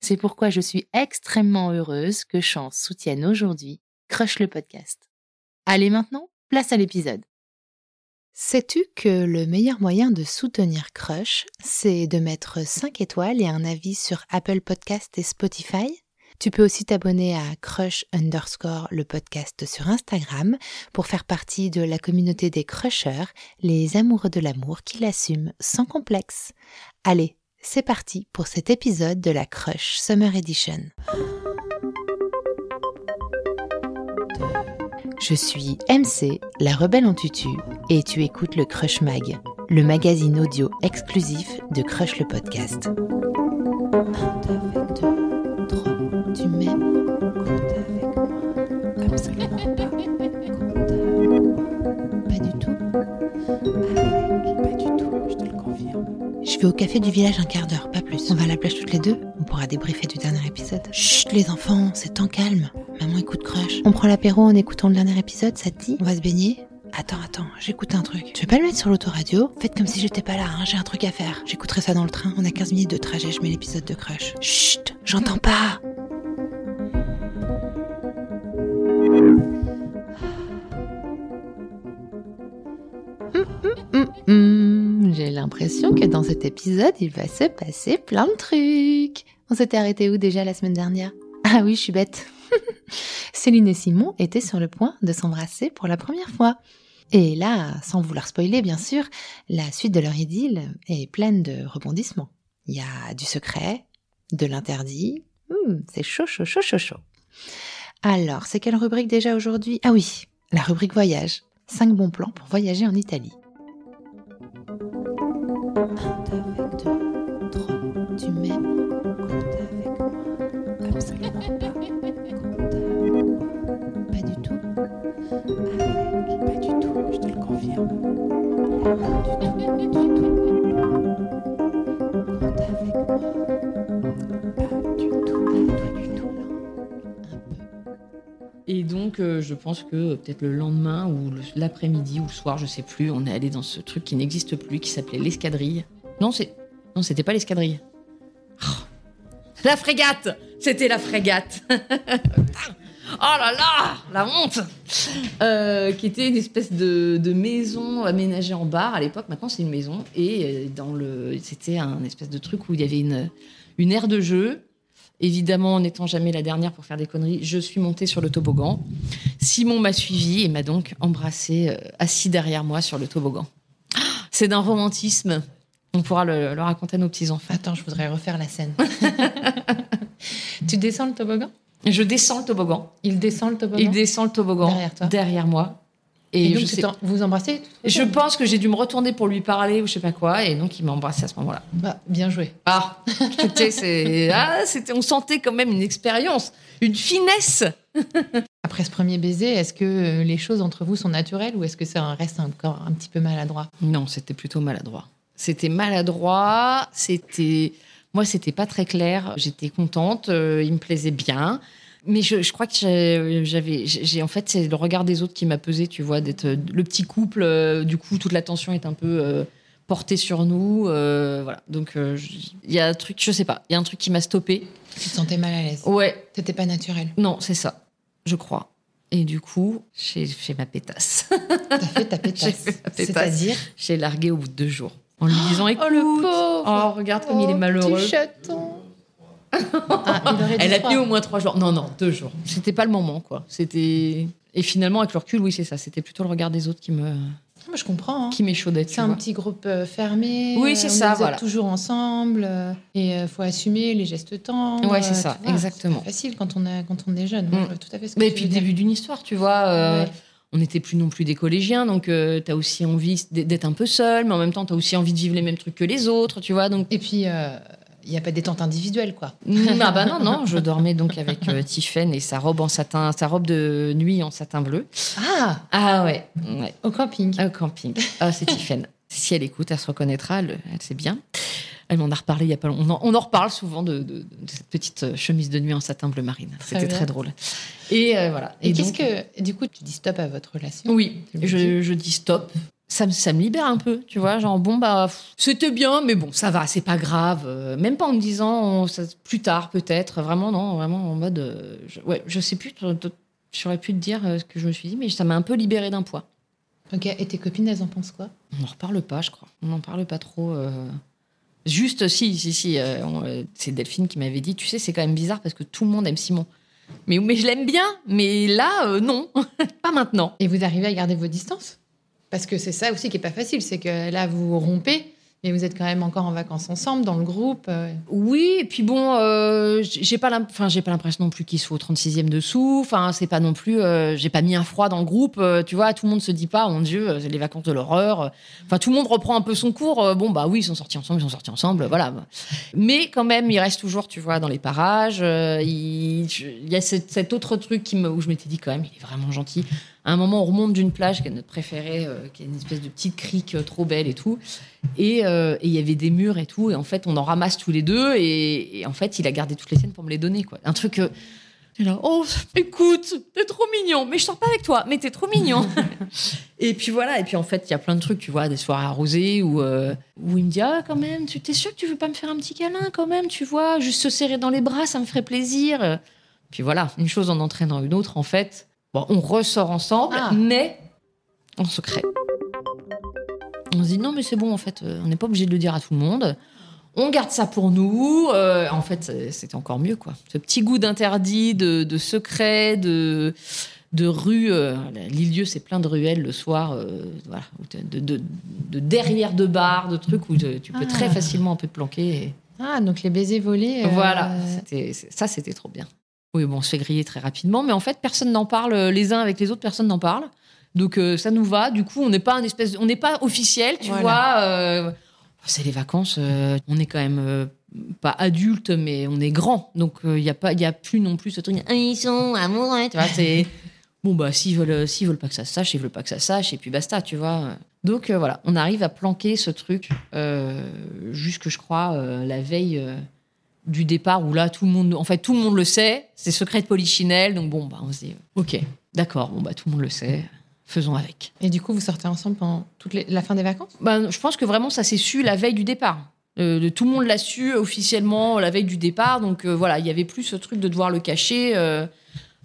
C'est pourquoi je suis extrêmement heureuse que Chance soutienne aujourd'hui Crush le podcast. Allez maintenant, place à l'épisode. Sais-tu que le meilleur moyen de soutenir Crush, c'est de mettre 5 étoiles et un avis sur Apple Podcast et Spotify? Tu peux aussi t'abonner à Crush underscore le podcast sur Instagram pour faire partie de la communauté des crushers, les amoureux de l'amour qui l'assument sans complexe. Allez, c'est parti pour cet épisode de la Crush Summer Edition. Je suis MC, la rebelle en tutu, et tu écoutes le Crush Mag, le magazine audio exclusif de Crush le podcast. Je vais au café du village un quart d'heure, pas plus. On va à la plage toutes les deux. On pourra débriefer du dernier épisode. Chut, les enfants, c'est temps calme. Maman écoute Crush. On prend l'apéro en écoutant le dernier épisode, ça te dit? On va se baigner Attends, attends, j'écoute un truc. Tu veux pas le mettre sur l'autoradio? Faites comme si j'étais pas là, hein, j'ai un truc à faire. J'écouterai ça dans le train, on a 15 minutes de trajet, je mets l'épisode de Crush. Chut, j'entends pas l'impression que dans cet épisode, il va se passer plein de trucs. On s'était arrêté où déjà la semaine dernière? Ah oui, je suis bête. Céline et Simon étaient sur le point de s'embrasser pour la première fois. Et là, sans vouloir spoiler bien sûr, la suite de leur idylle est pleine de rebondissements. Il y a du secret, de l'interdit. Hmm, c'est chaud, chaud, chaud, chaud, chaud. Alors, c'est quelle rubrique déjà aujourd'hui? Ah oui, la rubrique voyage. Cinq bons plans pour voyager en Italie. Et donc, euh, je pense que peut-être le lendemain ou l'après-midi ou le soir, je sais plus, on est allé dans ce truc qui n'existe plus, qui s'appelait l'escadrille. Non, c'était pas l'escadrille. Oh. La frégate C'était la frégate. Oh là là La honte Euh, Qui était une espèce de, maison aménagée en bar à l'époque. Maintenant, c'est une maison. Et euh, dans le, c'était un espèce de truc où il y avait une, aire de jeu. Évidemment, en n'étant jamais la dernière pour faire des conneries, je suis montée sur le toboggan. Simon m'a suivi et m'a donc embrassé euh, assis derrière moi sur le toboggan. C'est d'un romantisme. On pourra le, le raconter à nos petits-enfants. Attends, je voudrais refaire la scène. tu descends le toboggan? Je descends le toboggan. Il descend le toboggan Il descend le toboggan Derrière toi. derrière moi. Et, Et, donc, je, sais- vous embrassez je pense que j'ai dû me retourner pour lui parler ou je sais pas quoi. Et donc, il m'a embrassé à ce moment-là. Bah, bien joué. Ah, c'était, ah, c'était, on sentait quand même une expérience, une finesse. Après ce premier baiser, est-ce que euh, les choses entre vous sont naturelles ou est-ce que ça reste encore un petit peu maladroit? Non, c'était plutôt maladroit. C'était maladroit, c'était. Moi, c'était pas très clair. J'étais contente, euh, il me plaisait bien. Mais je, je crois que j'avais, j'ai en fait, c'est le regard des autres qui m'a pesé, tu vois, d'être euh, le petit couple. euh, du coup, toute l'attention est un peu euh, portée sur nous. euh, voilà. Donc, il y a un truc, je sais pas, il y a un truc qui m'a stoppé. Tu te sentais mal à l'aise? Ouais, C'était pas naturel. non, c'est ça, je crois. Et du coup, j'ai fait ma pétasse. T'as fait ta pétasse. pétasse. C'est-à-dire? J'ai largué au bout de deux jours en lui disant, écoute, Oh le pauvre oh, regarde comme il est malheureux. Petit chaton Ah, Elle a tenu au moins trois jours. Non, non, deux jours. C'était pas le moment, quoi. C'était. Et finalement, avec le recul, oui, c'est ça. C'était plutôt le regard des autres qui me, Moi, je comprends. hein. qui m'échaudait. C'est un vois. petit groupe euh, fermé. Oui, euh, c'est on ça, est- vous voilà. toujours ensemble. euh, et il faut assumer les gestes tendres. Ouais, c'est euh, ça, vois, exactement. C'est facile quand on, a, quand on est jeune. Moi, Mm. tout à fait ce que Mais tu puis le début d'une histoire, tu vois. euh, Ouais. On n'était plus non plus des collégiens, donc tu t'as aussi envie d'être un peu seul, mais en même temps, t'as aussi envie de vivre les mêmes trucs que les autres, tu vois. Donc, Et puis, euh, il n'y a pas de détente individuelle, quoi. ah bah non, non, je dormais donc avec euh, Tiffen et sa robe en satin, sa robe de nuit en satin bleu. Ah Ah ouais, ouais. Au camping. Au camping. Ah, c'est Tiffen. Si elle écoute, elle se reconnaîtra, elle, elle sait bien. Elle m'en a reparlé il y a pas longtemps. On en, on en reparle souvent de, de- de cette petite euh, chemise de nuit en satin bleu marine. C'était très drôle. Et euh, voilà. Et, qu'est-ce que. Du coup, tu dis stop à votre relation? Oui, je, je dis stop. Ça, me- ça me libère un peu, tu vois. Genre, bon, bah, c'était bien, mais bon, ça va, c'est pas grave. Euh, même pas en me disant on- ça- plus tard, peut-être. Vraiment, non, vraiment en mode. euh, je, ouais, je sais plus. J'aurais pu te dire ce que je me suis dit, mais ça m'a un peu libéré d'un poids. Ok, et tes copines, elles en pensent quoi? On n'en reparle pas, je crois. On n'en parle pas trop. euh. Juste, si, si, si. euh, euh, c'est Delphine qui m'avait dit, tu sais, c'est quand même bizarre parce que tout le monde aime Simon. Mais, mais je l'aime bien, mais là, euh, non, pas maintenant. Et vous arrivez à garder vos distances? Parce que c'est ça aussi qui est pas facile, c'est que là, vous rompez, mais vous êtes quand même encore en vacances ensemble, dans le groupe. euh. Oui, et puis bon, euh, j'ai pas l'impression non plus qu'il soit au 36e dessous. Enfin, c'est pas non plus. euh, j'ai pas mis un froid dans le groupe. euh, tu vois, tout le monde se dit pas, oh mon Dieu, c'est les vacances de l'horreur. Enfin, tout le monde reprend un peu son cours. bon, bah oui, ils sont sortis ensemble, ils sont sortis ensemble, voilà. Mais quand même, il reste toujours, tu vois, dans les parages. il, y a cet, autre truc où je m'étais dit quand même, il est vraiment gentil. À un moment, on remonte d'une plage qui est notre préférée, euh, qui est une espèce de petite crique euh, trop belle et tout. Et euh, et il y avait des murs et tout. Et en fait, on en ramasse tous les deux. Et, et en fait, il a gardé toutes les siennes pour me les donner. Quoi. Un truc. euh, là, oh, écoute, t'es trop mignon. Mais je sors pas avec toi, mais t'es trop mignon. et puis voilà. Et puis en fait, il y a plein de trucs, tu vois, des soirées arrosées où, euh, où il me dit, ah, quand même, tu t'es sûr que tu veux pas me faire un petit câlin quand même, tu vois, juste se serrer dans les bras, ça me ferait plaisir. Puis voilà, une chose en entraînant une autre, en fait. Bon, on ressort ensemble, Ah. mais en secret. On se dit non, mais c'est bon, en fait, euh, on n'est pas obligé de le dire à tout le monde. On garde ça pour nous. Euh, en fait, c'était encore mieux, quoi. Ce petit goût d'interdit, de, de secret, de, de rue. euh, L'île-dieu, c'est plein de ruelles le soir, euh, voilà, de, de, de derrière de bars, de trucs où te- tu peux Ah. très facilement un peu te planquer. et- Ah, donc les baisers volés. Voilà, ça, c'était trop bien. Oui, bon, on se fait griller très rapidement, mais en fait, personne n'en parle. euh, Les uns avec les autres, personne n'en parle. Donc, euh, ça nous va. Du coup, on n'est pas un espèce, de- on n'est pas officiel, tu Voilà. vois. euh, c'est les vacances. euh, on est quand même pas adulte, mais on est grand. Donc, il n'y a pas, il y a plus non plus ce truc. Ah, ils sont amoureux, tu vois. C'est bon, bah, s'ils veulent, s'ils veulent pas que ça se sache, ils veulent pas que ça se sache, et puis basta, tu vois. Donc voilà, on arrive à planquer ce truc jusque je crois la veille du départ où là tout le monde, en fait tout le monde le sait, c'est secret de polichinelle, donc bon bah on se dit ok, d'accord, bon bah tout le monde le sait, faisons avec. Et du coup, vous sortez ensemble pendant toute les- la fin des vacances? Bah, je pense que vraiment ça s'est su la veille du départ. Euh, tout le monde l'a su officiellement la veille du départ, donc euh, voilà, il y avait plus ce truc de devoir le cacher. euh,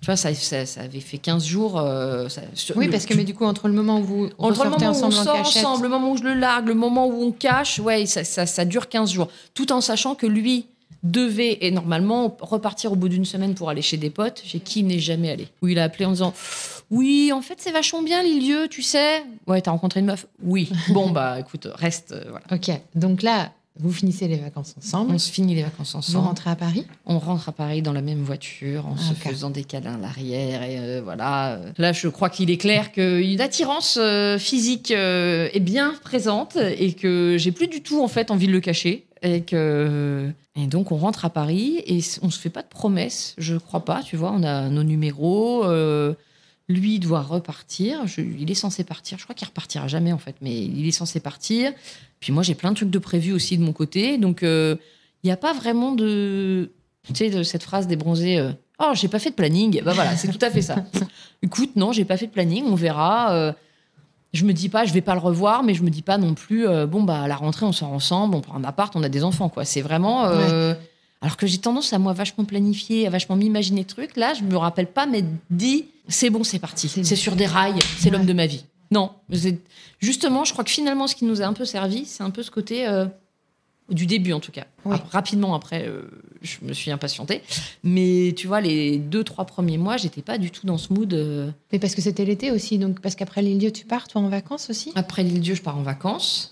tu vois, ça, ça, ça avait fait 15 jours. ça- Oui, le- parce que mais du coup, entre le moment où vous Entre le moment où on ensemble en sort ensemble, le moment où je le largue, le moment où on cache, ouais, ça dure 15 jours. Tout en sachant que lui devait, et normalement, repartir au bout d'une semaine pour aller chez des potes, chez qui il n'est jamais allé. Où il a appelé en disant Oui, en fait, c'est vachement bien, l'île tu sais. Ouais, t'as rencontré une meuf Oui. Bon, bah écoute, reste. euh, voilà. Ok, donc là, vous finissez les vacances ensemble. On se finit les vacances Vous ensemble. rentrez à Paris. On rentre à Paris dans la même voiture, en se Ok. faisant des câlins à l'arrière. Et euh, voilà. Là, je crois qu'il est clair qu'une attirance euh, physique euh, est bien présente et que j'ai plus du tout en fait envie de le cacher. Et que et donc on rentre à Paris et on se fait pas de promesses. Je crois pas. Tu vois, on a nos numéros. euh, lui doit repartir. Je- il est censé partir. Je crois qu'il repartira jamais en fait, mais il est censé partir. Puis moi, j'ai plein de trucs de prévus aussi de mon côté. Donc, euh, il n'y a pas vraiment de. Tu sais, de cette phrase des bronzés, euh, Oh, j'ai pas fait de planning. Bah voilà, c'est tout à fait ça. Écoute, non, j'ai pas fait de planning, on verra. Je me dis pas, je vais pas le revoir, mais je me dis pas non plus, euh, bon, bah à la rentrée, on sort ensemble, on prend un appart, on a des enfants, quoi. C'est vraiment. euh, Alors que j'ai tendance à moi vachement planifier, à vachement m'imaginer des trucs. Là, je me rappelle pas m'être dit, c'est bon, c'est parti. C'est sur des rails, c'est l'homme de ma vie. Non. Justement, je crois que finalement, ce qui nous a un peu servi, c'est un peu ce côté. euh, du début en tout cas. Oui. Rapidement après, euh, je me suis impatientée. Mais tu vois, les deux, trois premiers mois, j'étais pas du tout dans ce mood. euh, Mais parce que c'était l'été aussi, donc parce qu'après l'île Dieu, tu pars, toi, en vacances aussi? Après l'île Dieu, je pars en vacances.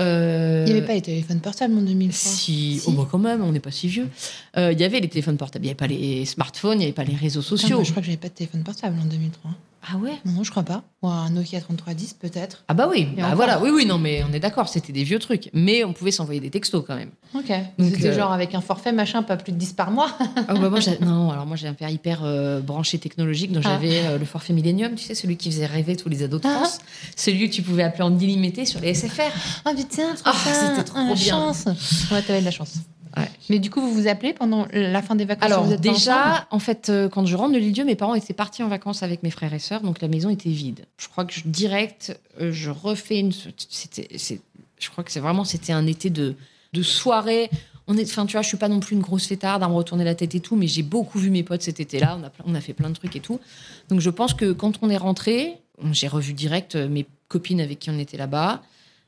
Euh, Il n'y avait pas les téléphones portables en 2003. Si, Si. oh bah quand même, on n'est pas si vieux. Euh, Il y avait les téléphones portables, il n'y avait pas les smartphones, il n'y avait pas les réseaux sociaux. moi, je crois que j'avais pas de téléphone portable en 2003. Ah ouais? Non, je crois pas. Ou un Nokia 3310 peut-être. Ah bah oui, bah encore. voilà, oui, oui, non, mais on est d'accord, c'était des vieux trucs. Mais on pouvait s'envoyer des textos quand même. Ok. Donc, C'était euh, genre avec un forfait machin, pas plus de 10 par mois. Ah bah moi, non, alors moi j'ai un père hyper euh, branché technologique, donc Ah. j'avais euh, le forfait Millennium, tu sais, celui qui faisait rêver tous les ados de Ah. France, celui que tu pouvais appeler en illimité sur les SFR. Ah putain, ça. c'était trop Ah, la bien. chance. Ouais, t'avais de la chance. Ouais. Mais du coup, vous vous appelez pendant la fin des vacances Alors vous êtes déjà, en fait, euh, quand je rentre de l'île Dieu, mes parents étaient partis en vacances avec mes frères et sœurs, donc la maison était vide. Je crois que je, direct, euh, je refais une. C'était, c'est, je crois que c'est vraiment, c'était un été de, de soirée. On est, enfin, tu vois, je suis pas non plus une grosse fêtarde à me retourner la tête et tout, mais j'ai beaucoup vu mes potes cet été-là. On a, on a fait plein de trucs et tout. Donc je pense que quand on est rentré, j'ai revu direct euh, mes copines avec qui on était là-bas.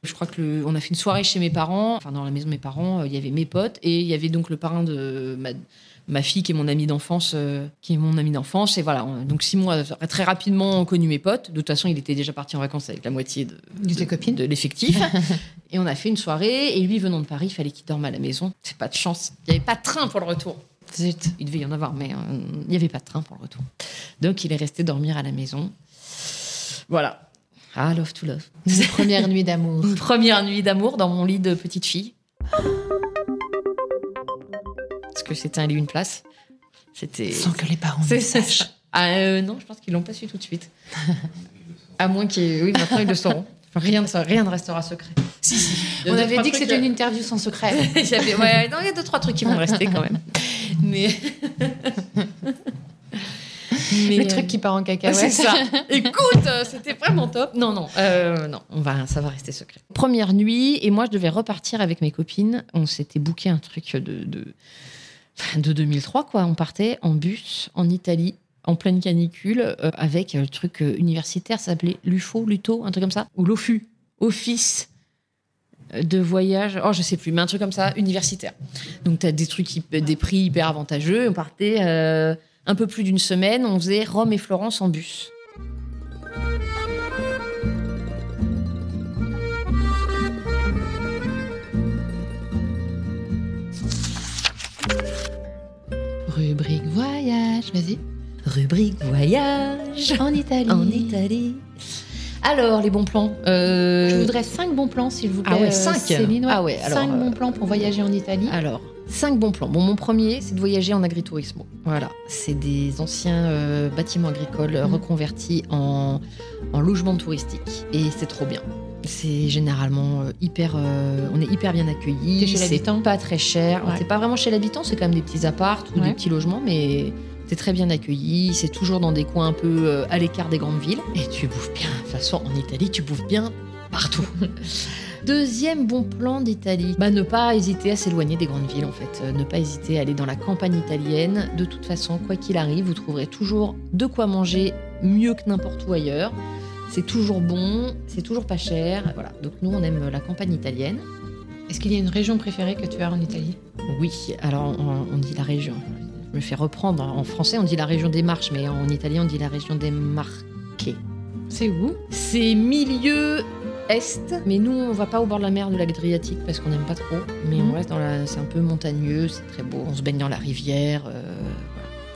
Je crois que le- on a fait une soirée chez mes parents, enfin dans la maison de mes parents, euh, il y avait mes potes et il y avait donc le parrain de ma, ma fille qui est mon amie d'enfance, euh, qui est mon amie d'enfance et voilà. on- donc Simon a très rapidement connu mes potes. De toute façon, il était déjà parti en vacances avec la moitié de, De copines de l'effectif. et on a fait une soirée et lui venant de Paris, il fallait qu'il dorme à la maison. C'est pas de chance. Il n'y avait pas de train pour le retour. Zut. Il devait y en avoir, mais euh, il n'y avait pas de train pour le retour. Donc il est resté dormir à la maison. Voilà. Ah, love to love. Une première nuit d'amour. Une première nuit d'amour dans mon lit de petite fille. Parce que c'était un lit une place. C'était. Sans que les parents le sachent. Ah, euh, non, je pense qu'ils l'ont pas su tout de suite. à moins qu'ils. Oui, maintenant ils le sauront. Rien ne, rien ne restera secret. Si, si. On avait dit que c'était une euh, interview sans secret. ouais, il y a deux, trois trucs qui vont rester quand même. Mais. Mais, le euh, truc qui part en cacahuète. c'est ça. Écoute, euh, c'était vraiment top. Non, non, euh, non, on va, ça va rester secret. Première nuit, et moi, je devais repartir avec mes copines. On s'était booké un truc de, de, de 2003, quoi. On partait en bus en Italie. En pleine canicule, euh, avec le truc universitaire, ça s'appelait l'UFO, l'UTO, un truc comme ça, ou l'OFU, Office de voyage, oh je sais plus, mais un truc comme ça, universitaire. Donc tu as des trucs, des prix hyper avantageux. On partait euh, un peu plus d'une semaine, on faisait Rome et Florence en bus. Rubrique voyage, vas-y. Rubrique voyage En Italie. en Italie. Alors, les bons plans. euh, Je voudrais 5 bons plans, s'il vous plaît. Ah ouais, euh, cinq. Céline, Ah ouais, alors, 5 euh, bons plans pour voyager en Italie. Alors, cinq bons plans. Bon, mon premier, c'est de voyager en agritourisme. Voilà, c'est des anciens euh, bâtiments agricoles euh, Mhm. reconvertis en, en logement touristique. Et c'est trop bien. C'est généralement euh, hyper. euh, on est hyper bien accueillis. C'est l'habitant pas très cher. Ouais. C'est pas vraiment chez l'habitant, c'est quand même des petits apparts ou Ouais. des petits logements, mais. T'es très bien accueilli, c'est toujours dans des coins un peu euh, à l'écart des grandes villes. Et tu bouffes bien. De toute façon, en Italie, tu bouffes bien partout. Deuxième bon plan d'Italie, bah, ne pas hésiter à s'éloigner des grandes villes en fait. Euh, ne pas hésiter à aller dans la campagne italienne. De toute façon, quoi qu'il arrive, vous trouverez toujours de quoi manger mieux que n'importe où ailleurs. C'est toujours bon, c'est toujours pas cher. Voilà. Donc nous, on aime la campagne italienne. Est-ce qu'il y a une région préférée que tu as en Italie? Oui, alors on, on dit la région. Je me fais reprendre. En français, on dit la région des Marches, mais en italien, on dit la région des Marches. C'est où? C'est milieu est, mais nous on va pas au bord de la mer de l'Adriatique parce qu'on n'aime pas trop. Mais Mhm. on reste dans la, c'est un peu montagneux, c'est très beau. On se baigne dans la rivière. euh,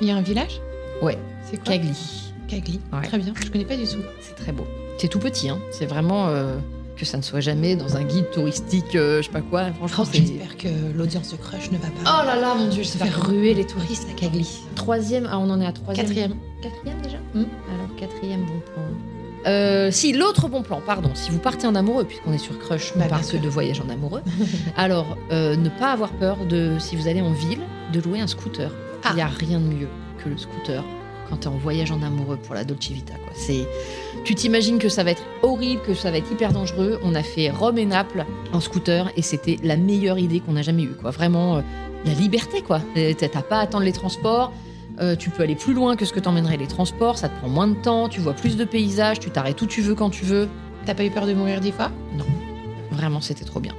Il y a un village? Ouais, C'est quoi? Cagli, Cagli. Ouais. Très bien, je connais pas du tout. c'est très beau. C'est tout petit, hein. C'est vraiment euh, que ça ne soit jamais dans un guide touristique, euh, je sais pas quoi. Franchement, c'est. J'espère que l'audience de Crush ne va pas Oh là là, mon dieu, je faire ruer les touristes à Cagli. Troisième, ah on en est à troisième. Quatrième. Quatrième déjà Hmm. Alors, quatrième bon plan. Euh, si, l'autre bon plan, pardon, si vous partez en amoureux, puisqu'on est sur Crush, on Bah, parle que de voyage en amoureux, alors euh, ne pas avoir peur de, si vous allez en ville, de louer un scooter. Ah. Il n'y a rien de mieux. que le scooter quand tu es en voyage en amoureux pour la Dolce Vita. Quoi. C'est... Tu t'imagines que ça va être horrible, que ça va être hyper dangereux. On a fait Rome et Naples en scooter et c'était la meilleure idée qu'on a jamais eue. Quoi. Vraiment, euh, la liberté. quoi. T'as pas à attendre les transports. Euh, tu peux aller plus loin que ce que t'emmèneraient les transports. Ça te prend moins de temps. Tu vois plus de paysages. Tu t'arrêtes où tu veux quand tu veux. T'as pas eu peur de mourir dix fois? Vraiment, c'était trop bien.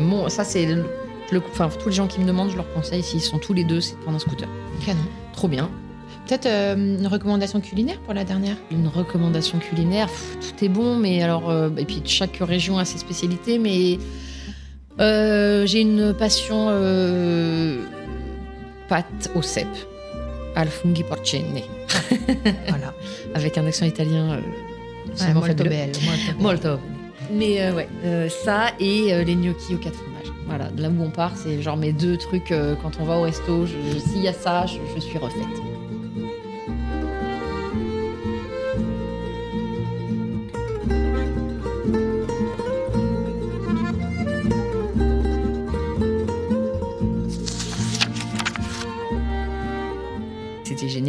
Mon... Ça, c'est le... le- Enfin, tous les gens qui me demandent, je leur conseille, s'ils sont tous les deux, c'est de prendre un scooter. Canon. Trop bien. Peut-être euh, une recommandation culinaire pour la dernière? Une recommandation culinaire, pff, tout est bon, mais alors, euh, et puis chaque région a ses spécialités, mais euh, j'ai une passion pâte au cèpe, al funghi porcine, Voilà. avec un accent italien. euh, Ouais, molto belle, molto. Mais ouais, ça et les gnocchis aux quatre fromages. Voilà, de là où on part, c'est genre mes deux trucs quand on va au resto. S'il y a ça, je, je suis refaite.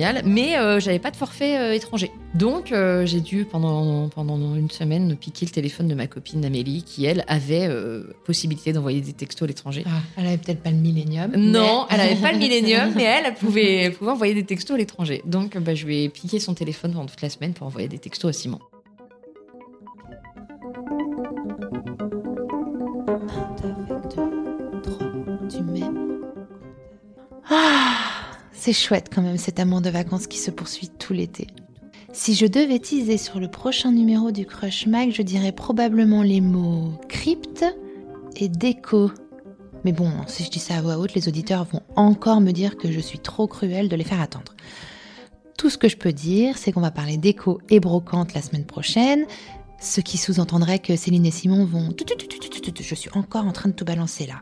Génial, mais euh, j'avais pas de forfait euh, étranger. Donc euh, j'ai dû pendant, pendant une semaine piquer le téléphone de ma copine Amélie qui elle avait euh, possibilité d'envoyer des textos à l'étranger. Ah, elle avait peut-être pas le millénium. Non, mais- elle avait pas le millénium, mais elle, elle pouvait, elle pouvait envoyer des textos à l'étranger. Donc bah, je lui ai piqué son téléphone pendant toute la semaine pour envoyer des textos à Simon. Ah, c'est chouette quand même cet amour de vacances qui se poursuit tout l'été. Si je devais teaser sur le prochain numéro du Crush Mag, je dirais probablement les mots crypte et déco. Mais bon, si je dis ça à voix haute, les auditeurs vont encore me dire que je suis trop cruelle de les faire attendre. Tout ce que je peux dire, c'est qu'on va parler déco et brocante la semaine prochaine, ce qui sous-entendrait que Céline et Simon vont... Je suis encore en train de tout balancer là.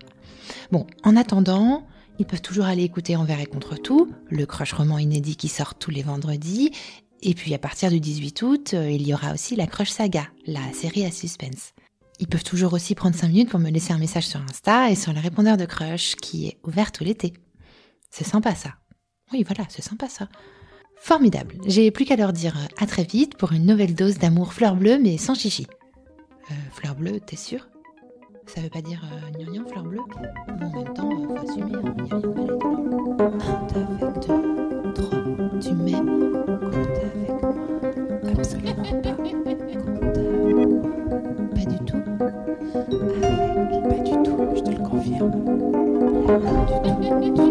Bon, en attendant, ils peuvent toujours aller écouter Envers et contre tout, le crush roman inédit qui sort tous les vendredis. Et puis à partir du 18 août, euh, il y aura aussi la Crush Saga, la série à suspense. Ils peuvent toujours aussi prendre 5 minutes pour me laisser un message sur Insta et sur le répondeur de Crush qui est ouvert tout l'été. C'est sympa ça. Oui, voilà, c'est sympa ça. Formidable. J'ai plus qu'à leur dire euh, à très vite pour une nouvelle dose d'amour fleur bleue mais sans chichi. Euh, fleur bleue, t'es sûr ça veut pas dire euh, ni rien fleur bleue, mais en même temps, faut assumer, il n'y a rien de mal à être Un, avec deux, hein, trois, tu m'aimes, compte avec moi. Absolument pas, compte pas du tout. Avec, pas du tout, je te le confirme. Pas du tout, du tout.